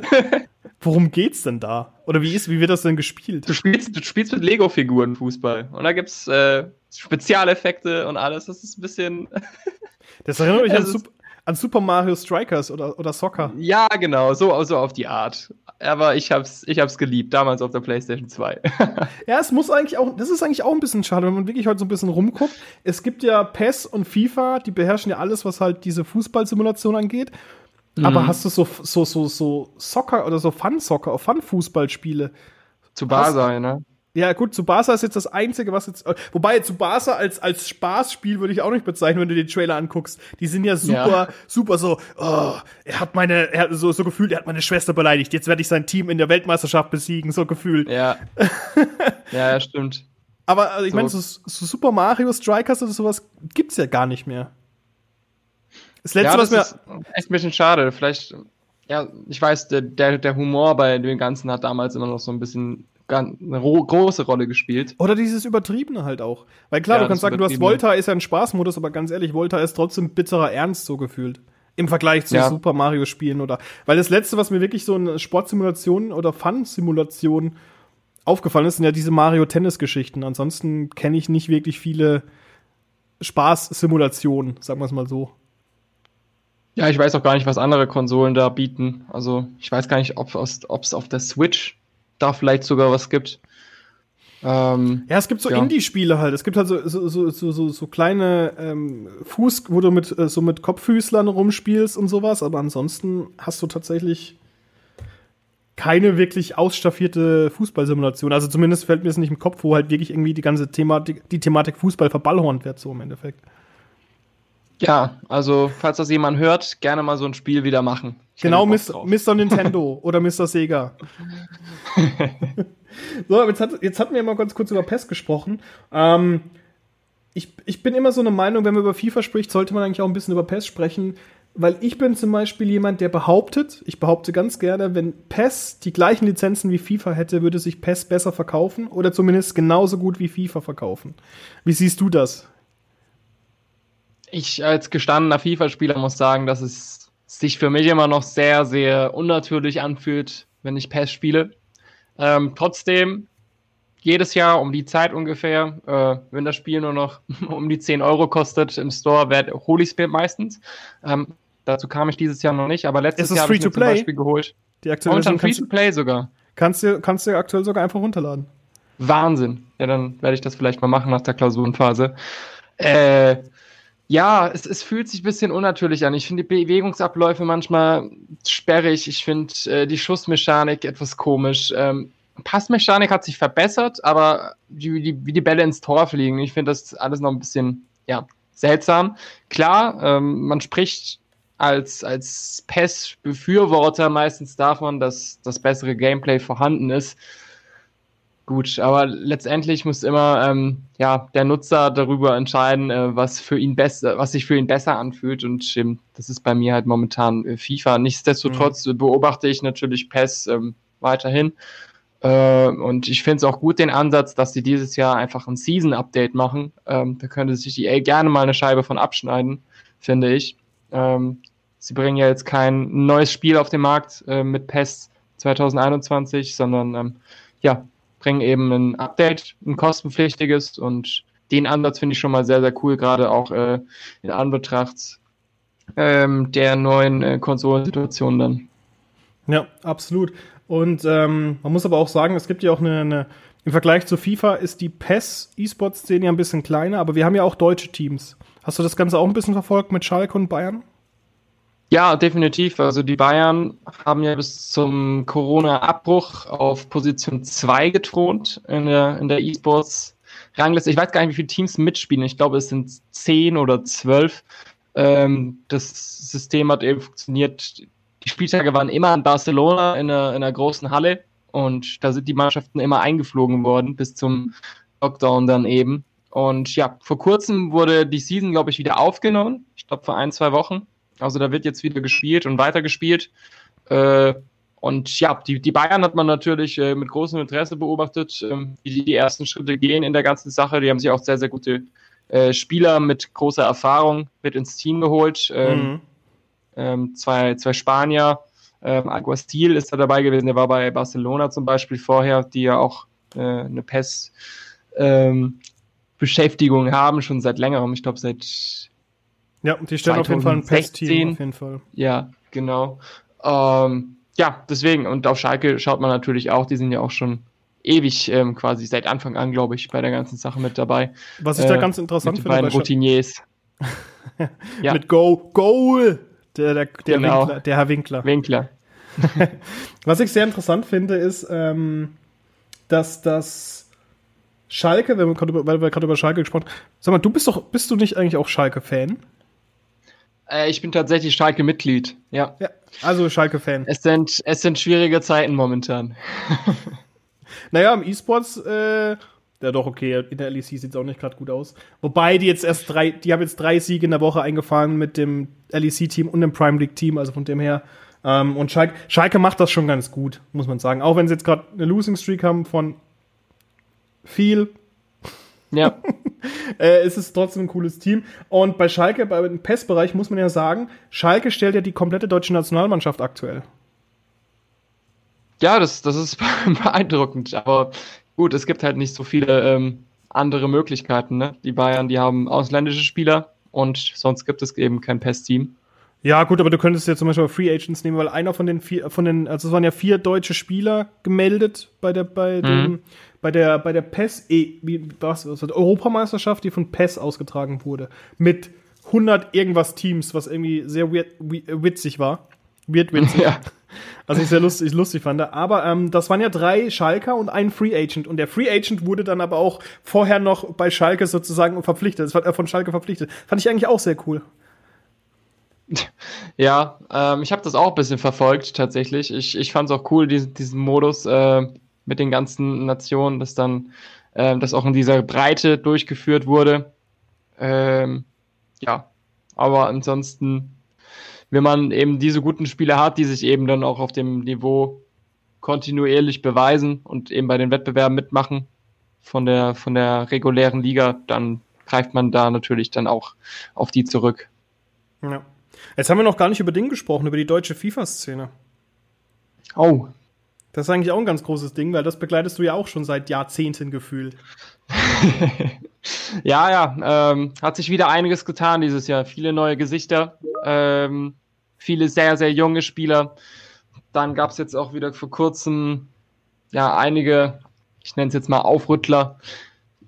worum geht's denn da? Oder wie ist, wie wird das denn gespielt? Du spielst, du spielst mit Lego-Figuren Fußball. Und da gibt's äh, Spezialeffekte und alles. Das ist ein bisschen. das erinnert mich an, Super, an Super Mario Strikers oder, oder Soccer. Ja, genau, so also auf die Art aber ich hab's, ich hab's geliebt, damals auf der PlayStation 2. ja, es muss eigentlich auch, das ist eigentlich auch ein bisschen schade, wenn man wirklich heute so ein bisschen rumguckt. Es gibt ja PES und FIFA, die beherrschen ja alles, was halt diese Fußballsimulation angeht. Mhm. Aber hast du so, so, so, so Soccer oder so Fun-Soccer, Fun-Fußballspiele? Zu Basel, ne? Ja, gut, Tsubasa ist jetzt das Einzige, was jetzt. Wobei, Tsubasa als, als Spaßspiel würde ich auch nicht bezeichnen, wenn du den Trailer anguckst. Die sind ja super, ja. super so, oh, er hat meine, er hat so, so gefühlt, er hat meine Schwester beleidigt. Jetzt werde ich sein Team in der Weltmeisterschaft besiegen, so gefühlt. Ja. ja, ja, stimmt. Aber also, ich so. meine, so, so Super Mario Strikers oder sowas gibt's ja gar nicht mehr. Das letzte, ja, das was mir. Ist echt ein bisschen schade. Vielleicht, ja, ich weiß, der, der, der Humor bei dem Ganzen hat damals immer noch so ein bisschen eine große Rolle gespielt. Oder dieses Übertriebene halt auch. Weil klar, ja, du kannst sagen, du hast Volta ist ja ein Spaßmodus, aber ganz ehrlich, Volta ist trotzdem bitterer Ernst so gefühlt. Im Vergleich zu ja. Super Mario Spielen oder. Weil das letzte, was mir wirklich so eine Sportsimulation oder Fun-Simulation aufgefallen ist, sind ja diese Mario-Tennis-Geschichten. Ansonsten kenne ich nicht wirklich viele Spaß-Simulationen, sagen wir es mal so. Ja, ich weiß auch gar nicht, was andere Konsolen da bieten. Also ich weiß gar nicht, ob es auf der Switch da vielleicht sogar was gibt. Ähm, ja, es gibt so ja. Indie-Spiele halt. Es gibt halt so, so, so, so, so kleine ähm, Fuß, wo du mit, äh, so mit Kopffüßlern rumspielst und sowas, aber ansonsten hast du tatsächlich keine wirklich ausstaffierte Fußballsimulation. Also zumindest fällt mir es nicht im Kopf, wo halt wirklich irgendwie die ganze Thematik, die Thematik Fußball verballhornt wird, so im Endeffekt. Ja, also falls das jemand hört, gerne mal so ein Spiel wieder machen. Genau, Mr. Nintendo oder Mr. Sega. so, jetzt, hat, jetzt hatten wir mal ganz kurz über PES gesprochen. Ähm, ich, ich bin immer so eine Meinung, wenn man über FIFA spricht, sollte man eigentlich auch ein bisschen über PES sprechen. weil ich bin zum Beispiel jemand, der behauptet, ich behaupte ganz gerne, wenn PES die gleichen Lizenzen wie FIFA hätte, würde sich PES besser verkaufen oder zumindest genauso gut wie FIFA verkaufen. Wie siehst du das? Ich als gestandener FIFA-Spieler muss sagen, dass es sich für mich immer noch sehr, sehr unnatürlich anfühlt, wenn ich PES spiele. Ähm, trotzdem, jedes Jahr um die Zeit ungefähr, äh, wenn das Spiel nur noch um die 10 Euro kostet im Store, hole ich es mir meistens. Ähm, dazu kam ich dieses Jahr noch nicht, aber letztes Jahr habe ich mir zum Beispiel geholt. Die aktuelle Momentan Free-to-Play sogar. Kannst du, kannst du aktuell sogar einfach runterladen. Wahnsinn. Ja, dann werde ich das vielleicht mal machen nach der Klausurenphase. Äh, ja, es, es fühlt sich ein bisschen unnatürlich an. Ich finde die Bewegungsabläufe manchmal sperrig. Ich finde äh, die Schussmechanik etwas komisch. Ähm, Passmechanik hat sich verbessert, aber wie die, wie die Bälle ins Tor fliegen, ich finde das alles noch ein bisschen ja, seltsam. Klar, ähm, man spricht als, als PES-Befürworter meistens davon, dass das bessere Gameplay vorhanden ist. Gut, aber letztendlich muss immer ähm, ja, der Nutzer darüber entscheiden, äh, was für ihn besser, was sich für ihn besser anfühlt. Und ähm, das ist bei mir halt momentan äh, FIFA. Nichtsdestotrotz mhm. beobachte ich natürlich PES ähm, weiterhin. Äh, und ich finde es auch gut, den Ansatz, dass sie dieses Jahr einfach ein Season-Update machen. Ähm, da könnte sich EA gerne mal eine Scheibe von abschneiden, finde ich. Ähm, sie bringen ja jetzt kein neues Spiel auf den Markt äh, mit PES 2021, sondern ähm, ja, bringen eben ein Update, ein kostenpflichtiges und den Ansatz finde ich schon mal sehr, sehr cool, gerade auch äh, in Anbetracht ähm, der neuen äh, Konsolensituation dann. Ja, absolut. Und ähm, man muss aber auch sagen, es gibt ja auch eine, eine im Vergleich zu FIFA ist die PES E-Sport-Szene ja ein bisschen kleiner, aber wir haben ja auch deutsche Teams. Hast du das Ganze auch ein bisschen verfolgt mit Schalke und Bayern? Ja, definitiv. Also die Bayern haben ja bis zum Corona-Abbruch auf Position 2 gethront in der, in der E-Sports-Rangliste. Ich weiß gar nicht, wie viele Teams mitspielen. Ich glaube, es sind 10 oder 12. Ähm, das System hat eben funktioniert. Die Spieltage waren immer in Barcelona in einer, in einer großen Halle und da sind die Mannschaften immer eingeflogen worden bis zum Lockdown dann eben. Und ja, vor kurzem wurde die Season, glaube ich, wieder aufgenommen. Ich glaube, vor ein, zwei Wochen. Also da wird jetzt wieder gespielt und weitergespielt. Äh, und ja, die, die Bayern hat man natürlich äh, mit großem Interesse beobachtet, ähm, wie die, die ersten Schritte gehen in der ganzen Sache. Die haben sich auch sehr, sehr gute äh, Spieler mit großer Erfahrung mit ins Team geholt. Ähm, mhm. ähm, zwei, zwei Spanier. Ähm, Aguastil ist da dabei gewesen, der war bei Barcelona zum Beispiel vorher, die ja auch äh, eine PES ähm, Beschäftigung haben, schon seit längerem. Ich glaube, seit ja, die stellen auf jeden Fall ein PES-Team auf jeden Fall. Ja, genau. Ähm, ja, deswegen. Und auf Schalke schaut man natürlich auch, die sind ja auch schon ewig ähm, quasi seit Anfang an, glaube ich, bei der ganzen Sache mit dabei. Was ich äh, da ganz interessant mit finde. Bei Routiniers. ja. Mit Go, Goal! Der, der, der, genau. Winkler, der Herr Winkler. Winkler. Was ich sehr interessant finde, ist, ähm, dass das Schalke, weil wir gerade über Schalke gesprochen haben, sag mal, du bist doch, bist du nicht eigentlich auch Schalke-Fan? Äh, ich bin tatsächlich Schalke-Mitglied, ja. ja. Also Schalke-Fan. Es sind, es sind schwierige Zeiten momentan. naja, im E-Sports, äh, ja doch, okay, in der LEC sieht es auch nicht gerade gut aus. Wobei die jetzt erst drei, die haben jetzt drei Siege in der Woche eingefahren mit dem LEC-Team und dem Prime League-Team, also von dem her. Ähm, und Schalke, Schalke macht das schon ganz gut, muss man sagen. Auch wenn sie jetzt gerade eine Losing Streak haben von viel. Ja. äh, ist es trotzdem ein cooles Team. Und bei Schalke, beim PES-Bereich muss man ja sagen, Schalke stellt ja die komplette deutsche Nationalmannschaft aktuell. Ja, das, das ist beeindruckend. Aber gut, es gibt halt nicht so viele ähm, andere Möglichkeiten. Ne? Die Bayern, die haben ausländische Spieler und sonst gibt es eben kein PES-Team. Ja, gut, aber du könntest ja zum Beispiel Free Agents nehmen, weil einer von den vier, von den, also es waren ja vier deutsche Spieler gemeldet bei der, bei mhm. dem, bei der, bei der PES, e, wie, was, was, Europameisterschaft, die von PES ausgetragen wurde. Mit 100 irgendwas Teams, was irgendwie sehr weird, witzig war. Weird witzig. Ja. Also ich sehr lustig, lustig fand. Aber ähm, das waren ja drei Schalker und ein Free Agent. Und der Free Agent wurde dann aber auch vorher noch bei Schalke sozusagen verpflichtet. Das war äh, von Schalke verpflichtet. Fand ich eigentlich auch sehr cool. Ja, ähm, ich habe das auch ein bisschen verfolgt tatsächlich. Ich, ich fand es auch cool, diesen, diesen Modus äh, mit den ganzen Nationen, dass dann äh, das auch in dieser Breite durchgeführt wurde. Ähm, ja, aber ansonsten wenn man eben diese guten Spieler hat, die sich eben dann auch auf dem Niveau kontinuierlich beweisen und eben bei den Wettbewerben mitmachen von der, von der regulären Liga, dann greift man da natürlich dann auch auf die zurück. Ja. Jetzt haben wir noch gar nicht über Ding gesprochen, über die deutsche FIFA-Szene. Oh. Das ist eigentlich auch ein ganz großes Ding, weil das begleitest du ja auch schon seit Jahrzehnten gefühlt. ja, ja, ähm, hat sich wieder einiges getan dieses Jahr. Viele neue Gesichter, ähm, viele sehr, sehr junge Spieler. Dann gab es jetzt auch wieder vor kurzem ja einige, ich nenne es jetzt mal Aufrüttler.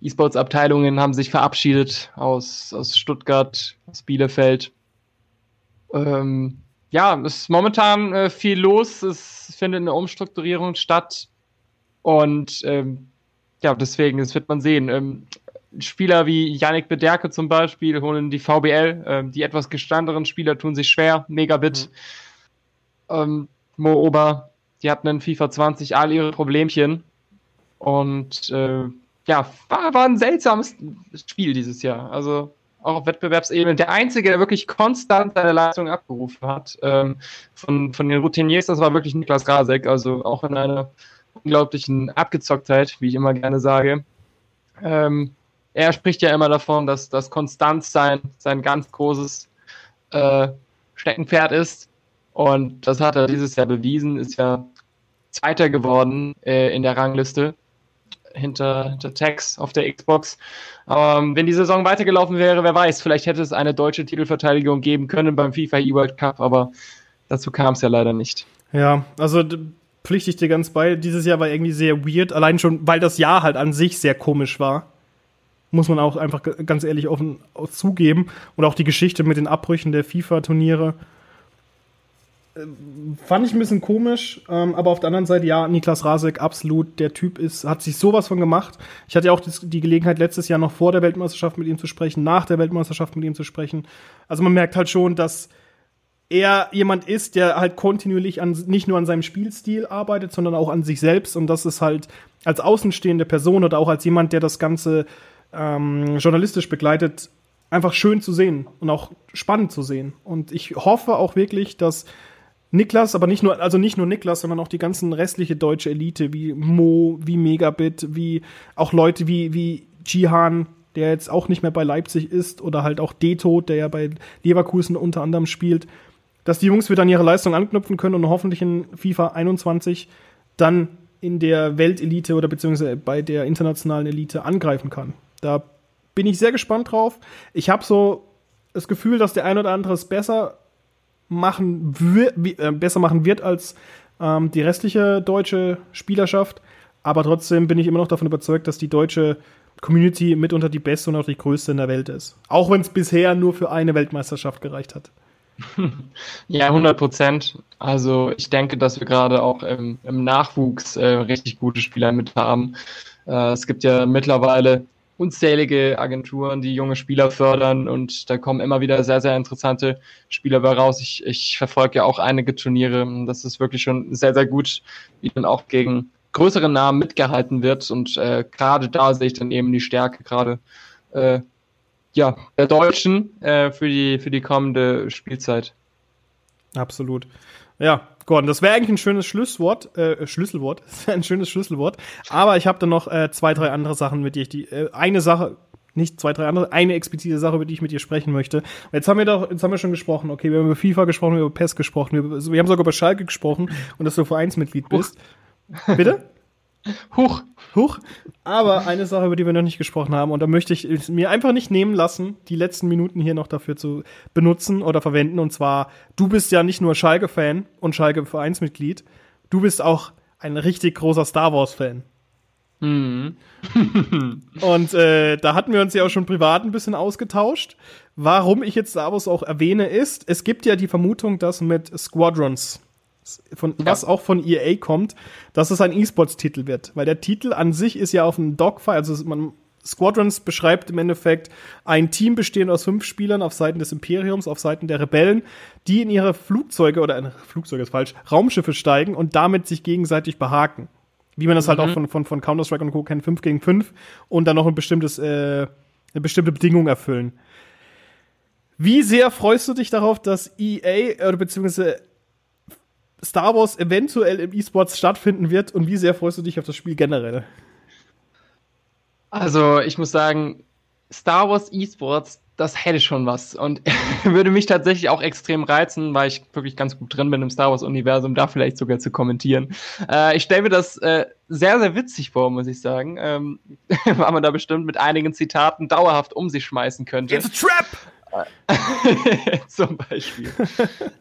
E-Sports-Abteilungen haben sich verabschiedet aus, aus Stuttgart, aus Bielefeld. Ähm, ja, es ist momentan äh, viel los. Es findet eine Umstrukturierung statt. Und ähm, ja, deswegen, das wird man sehen. Ähm, Spieler wie Yannick Bederke zum Beispiel holen die VBL. Ähm, die etwas gestandenen Spieler tun sich schwer. Megabit, mhm. ähm, Mo Ober, die hatten in FIFA 20 all ihre Problemchen. Und äh, ja, war, war ein seltsames Spiel dieses Jahr. Also auch auf Wettbewerbsebene. Der Einzige, der wirklich konstant seine Leistung abgerufen hat, ähm, von, von den Routiniers, das war wirklich Niklas Rasek. Also auch in einer unglaublichen Abgezocktheit, wie ich immer gerne sage. Ähm, er spricht ja immer davon, dass das Konstanz sein, sein ganz großes äh, Steckenpferd ist. Und das hat er dieses Jahr bewiesen, ist ja Zweiter geworden äh, in der Rangliste hinter, hinter Tex auf der Xbox. Ähm, wenn die Saison weitergelaufen wäre, wer weiß, vielleicht hätte es eine deutsche Titelverteidigung geben können beim FIFA E-World Cup, aber dazu kam es ja leider nicht. Ja, also pflichte ich dir ganz bei. Dieses Jahr war irgendwie sehr weird, allein schon, weil das Jahr halt an sich sehr komisch war. Muss man auch einfach ganz ehrlich offen zugeben. Und auch die Geschichte mit den Abbrüchen der FIFA-Turniere fand ich ein bisschen komisch, ähm, aber auf der anderen Seite, ja, Niklas Rasek, absolut, der Typ ist, hat sich sowas von gemacht. Ich hatte ja auch die Gelegenheit, letztes Jahr noch vor der Weltmeisterschaft mit ihm zu sprechen, nach der Weltmeisterschaft mit ihm zu sprechen. Also man merkt halt schon, dass er jemand ist, der halt kontinuierlich an, nicht nur an seinem Spielstil arbeitet, sondern auch an sich selbst. Und das ist halt als außenstehende Person oder auch als jemand, der das Ganze ähm, journalistisch begleitet, einfach schön zu sehen und auch spannend zu sehen. Und ich hoffe auch wirklich, dass Niklas, aber nicht nur, also nicht nur Niklas, sondern auch die ganzen restliche deutsche Elite, wie Mo, wie Megabit, wie auch Leute wie, wie Jihan, der jetzt auch nicht mehr bei Leipzig ist, oder halt auch Deto, der ja bei Leverkusen unter anderem spielt, dass die Jungs wieder an ihre Leistung anknüpfen können und hoffentlich in FIFA 21 dann in der Weltelite oder beziehungsweise bei der internationalen Elite angreifen kann. Da bin ich sehr gespannt drauf. Ich habe so das Gefühl, dass der ein oder andere es besser machen wird, äh, besser machen wird als ähm, die restliche deutsche Spielerschaft. Aber trotzdem bin ich immer noch davon überzeugt, dass die deutsche Community mitunter die beste und auch die größte in der Welt ist. Auch wenn es bisher nur für eine Weltmeisterschaft gereicht hat. Ja, 100 Prozent. Also ich denke, dass wir gerade auch im, im Nachwuchs äh, richtig gute Spieler mit haben. Äh, es gibt ja mittlerweile unzählige Agenturen, die junge Spieler fördern und da kommen immer wieder sehr, sehr interessante Spieler bei raus. Ich, ich verfolge ja auch einige Turniere. Das ist wirklich schon sehr, sehr gut, wie dann auch gegen größere Namen mitgehalten wird und äh, gerade da sehe ich dann eben die Stärke gerade äh, ja, der Deutschen äh, für, die, für die kommende Spielzeit. Absolut. Ja, Gordon, das wäre eigentlich ein schönes Schlusswort, äh, Schlüsselwort, ein schönes Schlüsselwort. Aber ich habe dann noch äh, zwei, drei andere Sachen mit dir. Ich die, äh, eine Sache, nicht zwei, drei andere, eine explizite Sache, über die ich mit dir sprechen möchte. Jetzt haben wir doch, jetzt haben wir schon gesprochen, okay, wir haben über FIFA gesprochen, wir haben über PES gesprochen, wir, wir haben sogar über Schalke gesprochen und dass du Vereinsmitglied bist. Bitte? Huch. Huch. Aber eine Sache, über die wir noch nicht gesprochen haben, und da möchte ich es mir einfach nicht nehmen lassen, die letzten Minuten hier noch dafür zu benutzen oder verwenden. Und zwar, du bist ja nicht nur Schalke-Fan und Schalke-Vereinsmitglied, du bist auch ein richtig großer Star Wars-Fan. Mhm. und äh, da hatten wir uns ja auch schon privat ein bisschen ausgetauscht. Warum ich jetzt Star Wars auch erwähne, ist, es gibt ja die Vermutung, dass mit Squadrons von, ja. was auch von EA kommt, dass es ein E-Sports-Titel wird. Weil der Titel an sich ist ja auf einem Dogfight, also man, Squadrons beschreibt im Endeffekt ein Team bestehend aus fünf Spielern auf Seiten des Imperiums, auf Seiten der Rebellen, die in ihre Flugzeuge oder äh, Flugzeuge ist falsch, Raumschiffe steigen und damit sich gegenseitig behaken. Wie man das mhm. halt auch von, von, von Counter-Strike und Co. kennt, 5 gegen 5 und dann noch ein bestimmtes, äh, eine bestimmte Bedingung erfüllen. Wie sehr freust du dich darauf, dass EA oder beziehungsweise Star Wars eventuell im E-Sports stattfinden wird und wie sehr freust du dich auf das Spiel generell? Also, ich muss sagen, Star Wars E-Sports, das hätte schon was und würde mich tatsächlich auch extrem reizen, weil ich wirklich ganz gut drin bin im Star Wars-Universum, da vielleicht sogar zu kommentieren. Äh, ich stelle mir das äh, sehr, sehr witzig vor, muss ich sagen, ähm, weil man da bestimmt mit einigen Zitaten dauerhaft um sich schmeißen könnte. It's a trap! zum Beispiel.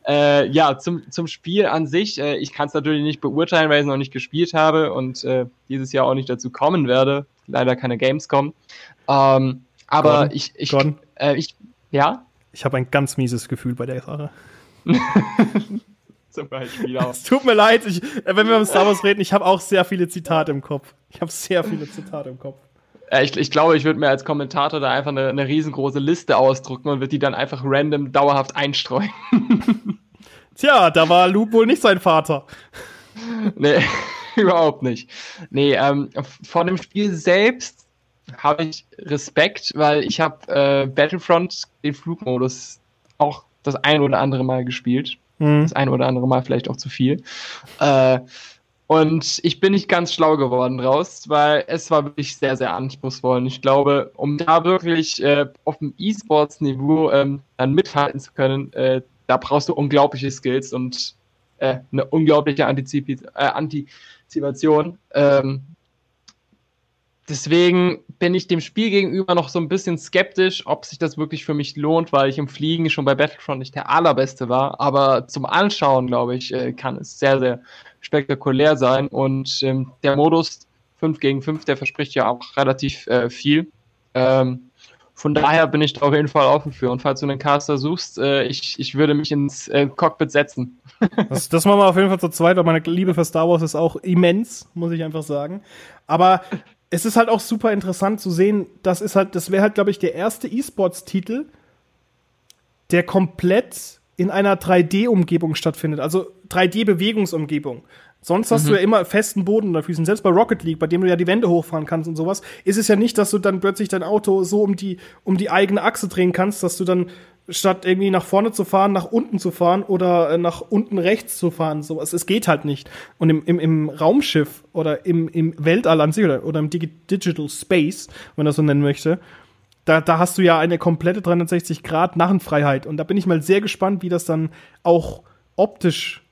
äh, ja, zum, zum Spiel an sich. Äh, ich kann es natürlich nicht beurteilen, weil ich es noch nicht gespielt habe und äh, dieses Jahr auch nicht dazu kommen werde. Leider keine Gamescom. Ähm, aber Gordon, ich, ich, Gordon. äh, ich, ja, Ich habe ein ganz mieses Gefühl bei der Sache. zum Beispiel auch. Es tut mir leid, ich, wenn wir um Star Wars reden, ich habe auch sehr viele Zitate im Kopf. Ich habe sehr viele Zitate im Kopf. Ich, ich glaube, ich würde mir als Kommentator da einfach eine, eine riesengroße Liste ausdrucken und würde die dann einfach random dauerhaft einstreuen. Tja, da war Luke wohl nicht sein Vater. nee, überhaupt nicht. Nee, ähm, vor dem Spiel selbst habe ich Respekt, weil ich habe äh, Battlefront den Flugmodus auch das ein oder andere Mal gespielt. Hm. Das ein oder andere Mal vielleicht auch zu viel. Äh, und ich bin nicht ganz schlau geworden draus, weil es war wirklich sehr, sehr anspruchsvoll. Und ich glaube, um da wirklich äh, auf dem E-Sports-Niveau ähm, dann mithalten zu können, äh, da brauchst du unglaubliche Skills und äh, eine unglaubliche Antizip äh, Antizipation. Ähm, deswegen bin ich dem Spiel gegenüber noch so ein bisschen skeptisch, ob sich das wirklich für mich lohnt, weil ich im Fliegen schon bei Battlefront nicht der allerbeste war. Aber zum Anschauen, glaube ich, äh, kann es sehr, sehr spektakulär sein. Und ähm, der Modus 5 gegen 5, der verspricht ja auch relativ äh, viel. Ähm, von daher bin ich da auf jeden Fall offen für. Und falls du einen Caster suchst, äh, ich, ich würde mich ins äh, Cockpit setzen. Das, das machen wir auf jeden Fall zu zweit, weil meine Liebe für Star Wars ist auch immens, muss ich einfach sagen. Aber es ist halt auch super interessant zu sehen, das ist halt, das wäre halt, glaube ich, der erste E-Sports-Titel, der komplett in einer 3D-Umgebung stattfindet, also 3D-Bewegungsumgebung. Sonst hast Mhm. du ja immer festen Boden unter Füßen. Selbst bei Rocket League, bei dem du ja die Wände hochfahren kannst und sowas, ist es ja nicht, dass du dann plötzlich dein Auto so um die, um die eigene Achse drehen kannst, dass du dann statt irgendwie nach vorne zu fahren, nach unten zu fahren oder äh, nach unten rechts zu fahren. Sowas. Es geht halt nicht. Und im, im, im Raumschiff oder im, im Weltall an sich oder, oder im Digi Digital Space, wenn man das so nennen möchte, da, da hast du ja eine komplette 360 Grad Narrenfreiheit. Und da bin ich mal sehr gespannt, wie das dann auch optisch,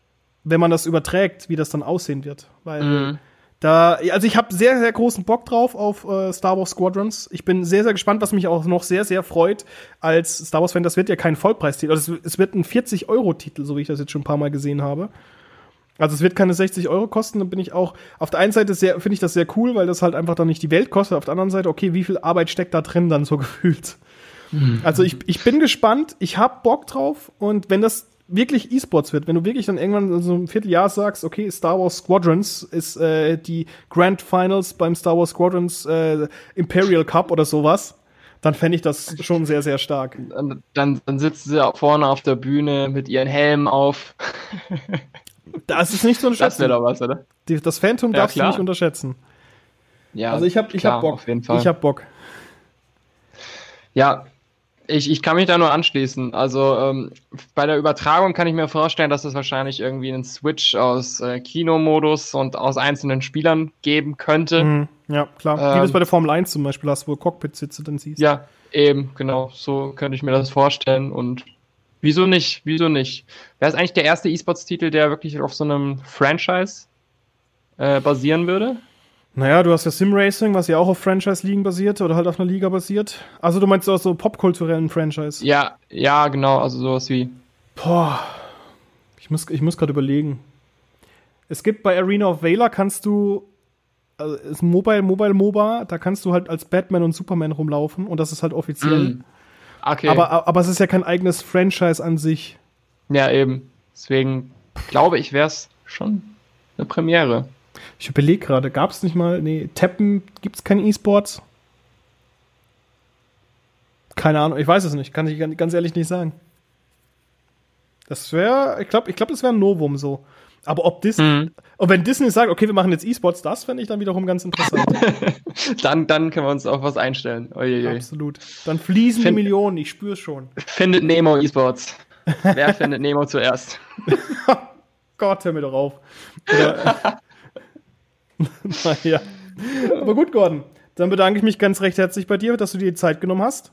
wenn man das überträgt, wie das dann aussehen wird. Weil Mhm. Da, also ich habe sehr, sehr großen Bock drauf auf äh, Star Wars Squadrons. Ich bin sehr, sehr gespannt, was mich auch noch sehr, sehr freut als Star Wars-Fan. Das wird ja kein Vollpreistitel. Also es, es wird ein 40-Euro-Titel, so wie ich das jetzt schon ein paar Mal gesehen habe. Also es wird keine 60 Euro kosten, dann bin ich auch auf der einen Seite finde ich das sehr cool, weil das halt einfach dann nicht die Welt kostet. Auf der anderen Seite, okay, wie viel Arbeit steckt da drin dann so gefühlt? Also ich, ich bin gespannt, ich hab Bock drauf und wenn das wirklich E-Sports wird, wenn du wirklich dann irgendwann in so einem Vierteljahr sagst, okay, Star Wars Squadrons ist äh, die Grand Finals beim Star Wars Squadrons äh, Imperial Cup oder sowas, dann fände ich das schon sehr, sehr stark. Dann, dann, sitzen sie auch vorne auf der Bühne mit ihren Helmen auf. Das ist nicht zu Das unterschätzen. wäre doch was, oder? Die- Das Phantom Ja, darfst du klar. nicht unterschätzen. Ja, Also ich hab, ich klar, hab Bock. Auf jeden Fall. Ich hab Bock. Ja, ich, ich kann mich da nur anschließen. Also ähm, bei der Übertragung kann ich mir vorstellen, dass es wahrscheinlich irgendwie einen Switch aus äh, Kinomodus und aus einzelnen Spielern geben könnte. Mhm. Ja, klar. Wie Ähm, du es bei der Formel 1 zum Beispiel hast, wo Cockpit-Sitze dann siehst. Ja, eben, genau. So könnte ich mir das vorstellen. Und wieso nicht? Wieso nicht? Wäre es eigentlich der erste E-Sports-Titel, der wirklich auf so einem Franchise äh, basieren würde? Naja, du hast ja Sim Racing, was ja auch auf Franchise-Ligen basiert oder halt auf einer Liga basiert. Also du meinst auch so popkulturellen Franchise. Ja, ja, genau. Also sowas wie. Boah. Ich muss, ich muss gerade überlegen. Es gibt bei Arena of Valor kannst du, also ist Mobile, Mobile MOBA, da kannst du halt als Batman und Superman rumlaufen und das ist halt offiziell. Mm. Okay. Aber, aber es ist ja kein eigenes Franchise an sich. ja, eben. Deswegen glaube ich, wäre es schon eine Premiere. Ich überlege gerade, gab es nicht mal, nee, Teppen, gibt es keine E-Sports? Keine Ahnung, ich weiß es nicht, kann ich gan- ganz ehrlich nicht sagen. Das wäre, ich glaube, ich glaube, das wäre ein Novum so. Aber ob Disney, mhm. und wenn Disney sagt, okay, wir machen jetzt E-Sports, das fände ich dann wiederum ganz interessant. dann, dann können wir uns auf was einstellen. Uiuiui. Absolut. Dann fließen Find, die Millionen, ich spüre es schon. Findet Nemo E-Sports. Wer findet Nemo zuerst? Gott, hör mir doch auf. Oder, naja. Aber gut, Gordon. Dann bedanke ich mich ganz recht herzlich bei dir, dass du dir die Zeit genommen hast.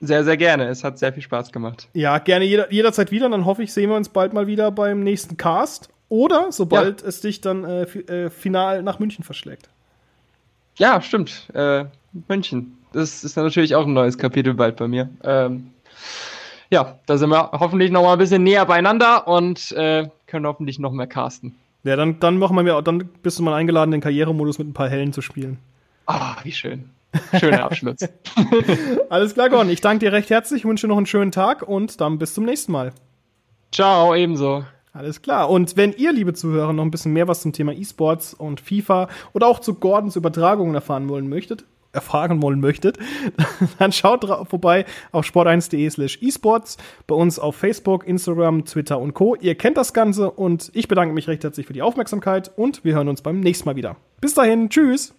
Sehr, sehr gerne. Es hat sehr viel Spaß gemacht. Ja, gerne jeder, jederzeit wieder. Und dann hoffe ich, sehen wir uns bald mal wieder beim nächsten Cast. Oder sobald ja. es dich dann äh, äh, final nach München verschlägt. Ja, stimmt. Äh, München. Das ist natürlich auch ein neues Kapitel bald bei mir. Ähm, ja, da sind wir hoffentlich noch mal ein bisschen näher beieinander und äh, können hoffentlich noch mehr casten. Ja, dann, dann machen wir mir, dann bist du mal eingeladen, den Karrieremodus mit ein paar Hellen zu spielen. Ah, wie schön. Schöner Abschluss. Alles klar, Gordon. Ich danke dir recht herzlich, wünsche noch einen schönen Tag und dann bis zum nächsten Mal. Ciao, ebenso. Alles klar. Und wenn ihr, liebe Zuhörer, noch ein bisschen mehr was zum Thema E-Sports und FIFA oder auch zu Gordons Übertragungen erfahren wollen möchtet, erfahren wollen möchtet, dann schaut vorbei auf sport1.de slash esports, bei uns auf Facebook, Instagram, Twitter und Co. Ihr kennt das Ganze und ich bedanke mich recht herzlich für die Aufmerksamkeit und wir hören uns beim nächsten Mal wieder. Bis dahin, tschüss!